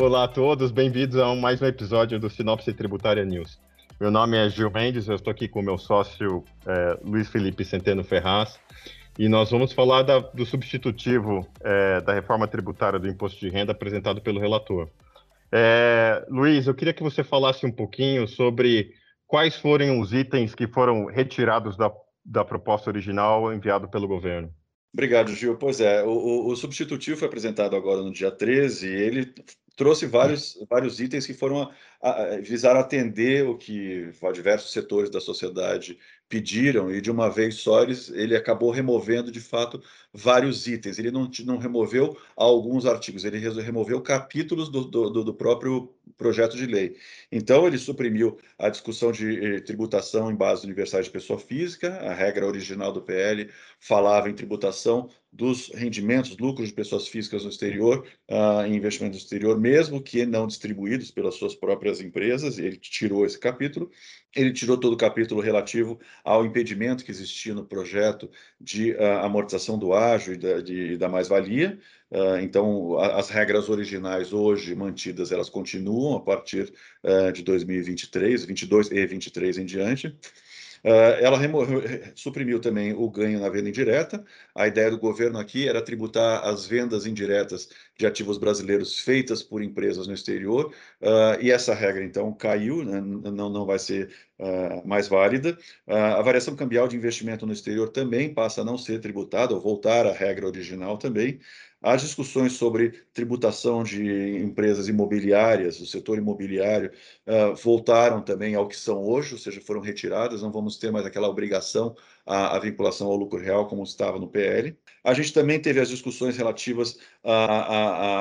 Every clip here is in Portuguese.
Olá a todos, bem-vindos a mais um episódio do Sinopse Tributária News. Meu nome é Gil Mendes, eu estou aqui com o meu sócio é, Luiz Felipe Centeno Ferraz e nós vamos falar da, do substitutivo é, da reforma tributária do imposto de renda apresentado pelo relator. É, Luiz, eu queria que você falasse um pouquinho sobre quais foram os itens que foram retirados da, da proposta original enviado pelo governo. Obrigado, Gil. Pois é, o, o, substitutivo foi apresentado agora no dia 13, ele trouxe vários, vários itens que foram a, a, visaram atender o que diversos setores da sociedade pediram e de uma vez só eles, ele acabou removendo de fato vários itens. Ele não, não removeu alguns artigos, ele removeu capítulos do, do, do próprio projeto de lei. Então ele suprimiu a discussão de eh, tributação em base universais de pessoa física, a regra original do PL falava em tributação dos rendimentos, lucros de pessoas físicas no exterior, uh, em investimentos no exterior, mesmo que não distribuídos pelas suas próprias empresas, ele tirou esse capítulo. Ele tirou todo o capítulo relativo ao impedimento que existia no projeto de uh, amortização do ágio e da, de, da mais-valia. Uh, então, a, as regras originais hoje mantidas, elas continuam a partir uh, de 2023, 22 e 23 em diante. Uh, ela suprimiu também o ganho na venda indireta. A ideia do governo aqui era tributar as vendas indiretas de ativos brasileiros feitas por empresas no exterior, uh, e essa regra, então, caiu, né? não, não vai ser uh, mais válida. a variação cambial de investimento no exterior também passa a não ser tributada, ou voltar à regra original também. As discussões sobre tributação de empresas imobiliárias, o setor imobiliário, uh, voltaram também ao que são hoje, ou seja, foram retiradas, não vamos ter mais aquela obrigação à, à vinculação ao lucro real como estava no PL. A gente também teve as discussões relativas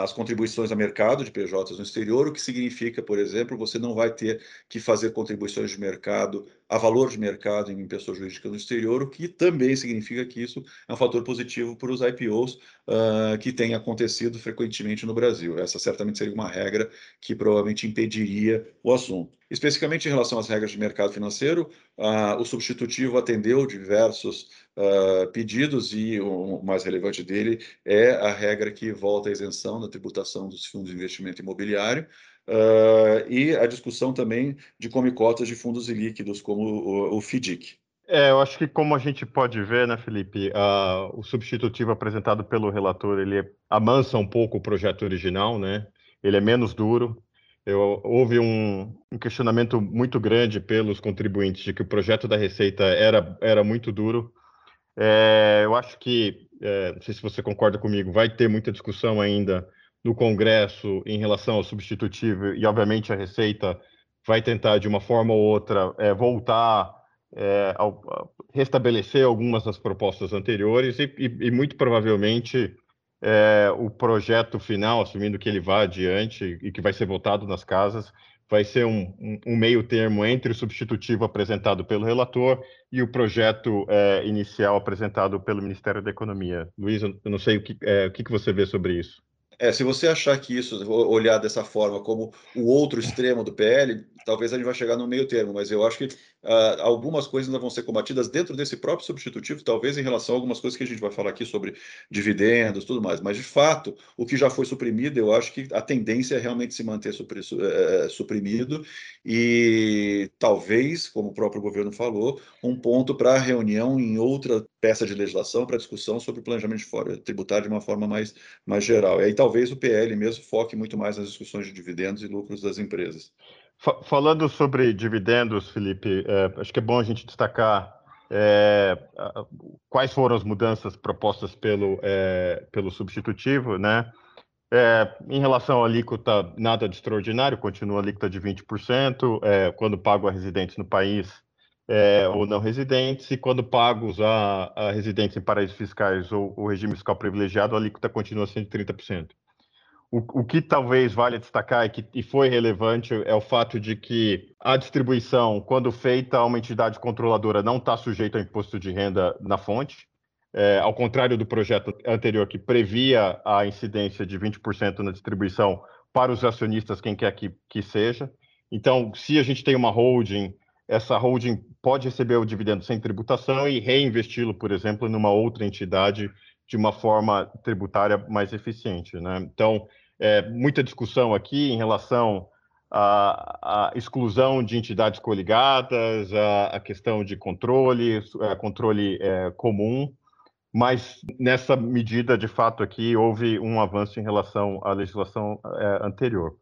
às contribuições a mercado de PJs no exterior, o que significa, por exemplo, você não vai ter que fazer contribuições de mercado a valor de mercado em pessoa jurídica no exterior, o que também significa que isso é um fator positivo para os IPOs uh, que têm acontecido frequentemente no Brasil. Essa certamente seria uma regra que provavelmente impediria o assunto. Especificamente em relação às regras de mercado financeiro, uh, o substitutivo atendeu diversos uh, pedidos e o mais relevante dele é a regra que volta à isenção da tributação dos fundos de investimento imobiliário, Uh, e a discussão também de comicotas de fundos ilíquidos, como o, o FDIC. É, eu acho que como a gente pode ver, né, Felipe, uh, o substitutivo apresentado pelo relator, ele amansa um pouco o projeto original, né? Ele é menos duro. Eu, houve um, um, questionamento muito grande pelos contribuintes de que o projeto da Receita era, era muito duro. É, eu acho que, é, não sei se você concorda comigo, vai ter muita discussão ainda no Congresso em relação ao substitutivo e, obviamente, a Receita vai tentar, de uma forma ou outra, é, voltar é, ao, restabelecer algumas das propostas anteriores e, e, e muito provavelmente é, o projeto final, assumindo que ele vá adiante e que vai ser votado nas casas, vai ser um, um, um meio termo entre o substitutivo apresentado pelo relator e o projeto é, inicial apresentado pelo Ministério da Economia. Luiz, eu não sei o que, o que você vê sobre isso. É, se você achar que isso, olhar dessa forma como o outro extremo do PL, talvez a gente vai chegar no meio termo, mas eu acho que uh, algumas coisas ainda vão ser combatidas dentro desse próprio substitutivo, talvez em relação a algumas coisas que a gente vai falar aqui sobre dividendos tudo mais, mas de fato, o que já foi suprimido, eu acho que a tendência é realmente se manter supri, é, suprimido e talvez, como o próprio governo falou, um ponto para reunião em outra peça de legislação para discussão sobre o planejamento de tributário de uma forma mais, mais geral. E aí talvez o PL mesmo foque muito mais nas discussões de dividendos e lucros das empresas. Falando sobre dividendos, Felipe, é, acho que é bom a gente destacar é, quais foram as mudanças propostas pelo, é, pelo substitutivo, né? É, em relação à alíquota, nada de extraordinário, continua a alíquota de 20%, é, quando pago a residentes no país é, ou não residentes, e quando pagos a, a residentes em paraísos fiscais ou o regime fiscal privilegiado, a alíquota continua sendo 30%. O, o que talvez valha destacar e que e foi relevante é o fato de que a distribuição, quando feita a uma entidade controladora, não está sujeita ao imposto de renda na fonte, é, ao contrário do projeto anterior que previa a incidência de 20% na distribuição para os acionistas, quem quer que, que seja. Então, se a gente tem uma holding, essa holding pode receber o dividendo sem tributação e reinvesti-lo, por exemplo, numa outra entidade de uma forma tributária mais eficiente. Né? Então, é, muita discussão aqui em relação à, à exclusão de entidades coligadas, a, a questão de controle, é, controle é, comum, mas nessa medida, de fato, aqui houve um avanço em relação à legislação é, anterior.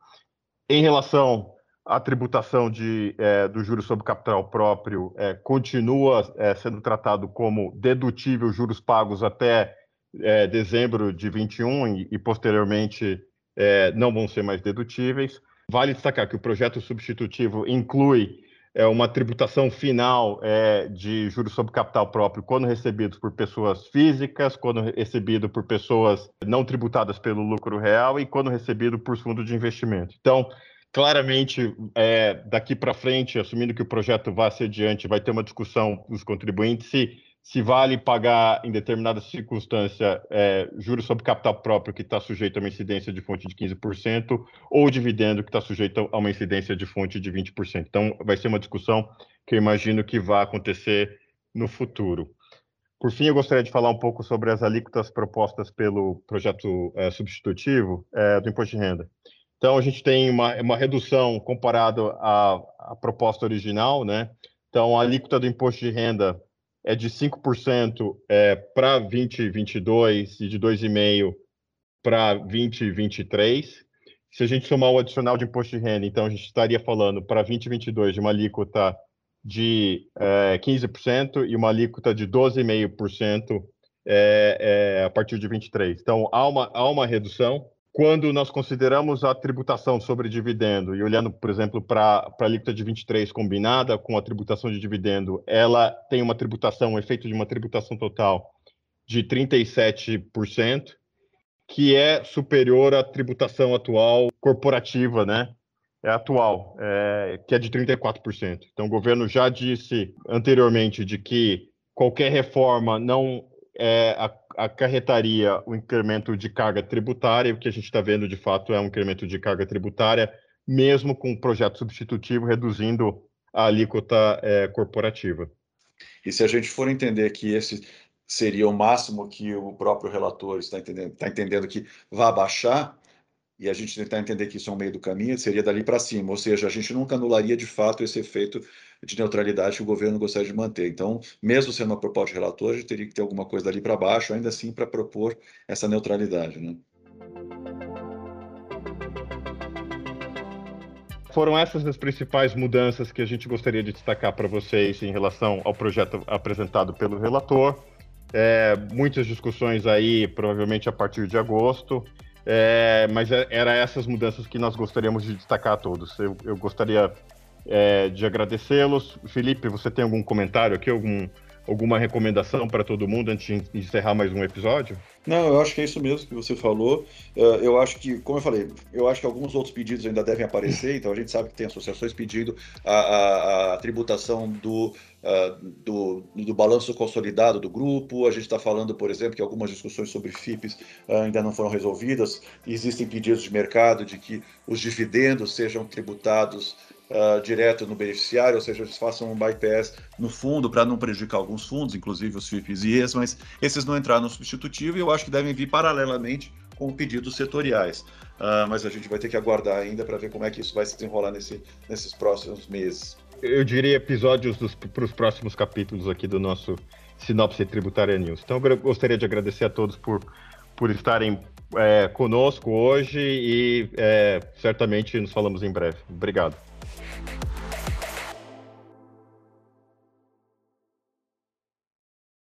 Em relação à tributação de, é, do juros sobre capital próprio, é, continua sendo tratado como dedutível juros pagos até é, dezembro de 21 e, e posteriormente é, não vão ser mais dedutíveis. Vale destacar que o projeto substitutivo inclui é, uma tributação final é, de juros sobre capital próprio quando recebidos por pessoas físicas, quando recebido por pessoas não tributadas pelo lucro real e quando recebido por fundo de investimento. Então, claramente, é, daqui para frente, assumindo que o projeto vá ser adiante, vai ter uma discussão dos contribuintes se se vale pagar, em determinada circunstância, é, juros sobre capital próprio que está sujeito a uma incidência de fonte de 15%, ou dividendo que está sujeito a uma incidência de fonte de 20%. Então, vai ser uma discussão que eu imagino que vai acontecer no futuro. Por fim, eu gostaria de falar um pouco sobre as alíquotas propostas pelo projeto é, substitutivo é, do imposto de renda. Então, a gente tem uma, uma redução comparado à, à proposta original, né? Então, a alíquota do imposto de renda é de 5% é, para 2022 e de 2,5% para 2023. Se a gente somar o adicional de imposto de renda, então a gente estaria falando para 2022 de uma alíquota de é, 15% e uma alíquota de 12,5% é, é, a partir de 23. Então, há uma, há uma redução, quando nós consideramos a tributação sobre dividendo, e olhando, por exemplo, para a alíquota de 23 combinada com a tributação de dividendo, ela tem uma tributação, um efeito de uma tributação total de 37%, que é superior à tributação atual corporativa, né? É atual, é, que é de 34%. Então, o governo já disse anteriormente de que qualquer reforma não é, acarretaria o incremento de carga tributária, o que a gente está vendo de fato é um incremento de carga tributária, mesmo com o projeto substitutivo reduzindo a alíquota é, corporativa. E se a gente for entender que esse seria o máximo que o próprio relator está entendendo, está entendendo que vai baixar, e a gente tentar entender que isso é um meio do caminho, seria dali para cima, ou seja, a gente nunca anularia de fato esse efeito de neutralidade que o governo gostaria de manter. Então, mesmo sendo uma proposta de relator, a gente teria que ter alguma coisa dali para baixo, ainda assim, para propor essa neutralidade. Né? Foram essas as principais mudanças que a gente gostaria de destacar para vocês em relação ao projeto apresentado pelo relator. É, muitas discussões aí, provavelmente a partir de agosto. É, mas é, era essas mudanças que nós gostaríamos de destacar a todos. Eu, eu gostaria é, de agradecê-los. Felipe, você tem algum comentário aqui, algum, alguma recomendação para todo mundo antes de encerrar mais um episódio? Não, eu acho que é isso mesmo que você falou. Uh, eu acho que, como eu falei, eu acho que alguns outros pedidos ainda devem aparecer, então a gente sabe que tem associações pedindo a, a, a tributação do, uh, do, do, balanço consolidado do grupo. A gente está falando, por exemplo, que algumas discussões sobre FIPs ainda não foram resolvidas. Existem pedidos de mercado de que os dividendos sejam tributados uh, direto no beneficiário, ou seja, eles façam um bypass no fundo para não prejudicar alguns fundos, inclusive os FIPs e ES, mas esses não entraram no substitutivo e eu acho que devem vir paralelamente com pedidos setoriais. Uh, mas a gente vai ter que aguardar ainda para ver como é que isso vai se desenrolar nesse, nesses próximos meses. Eu diria episódios para os próximos capítulos aqui do nosso Sinopse Tributária News. Então, eu gostaria de agradecer a todos por, por estarem é, conosco hoje e é, certamente nos falamos em breve. Obrigado.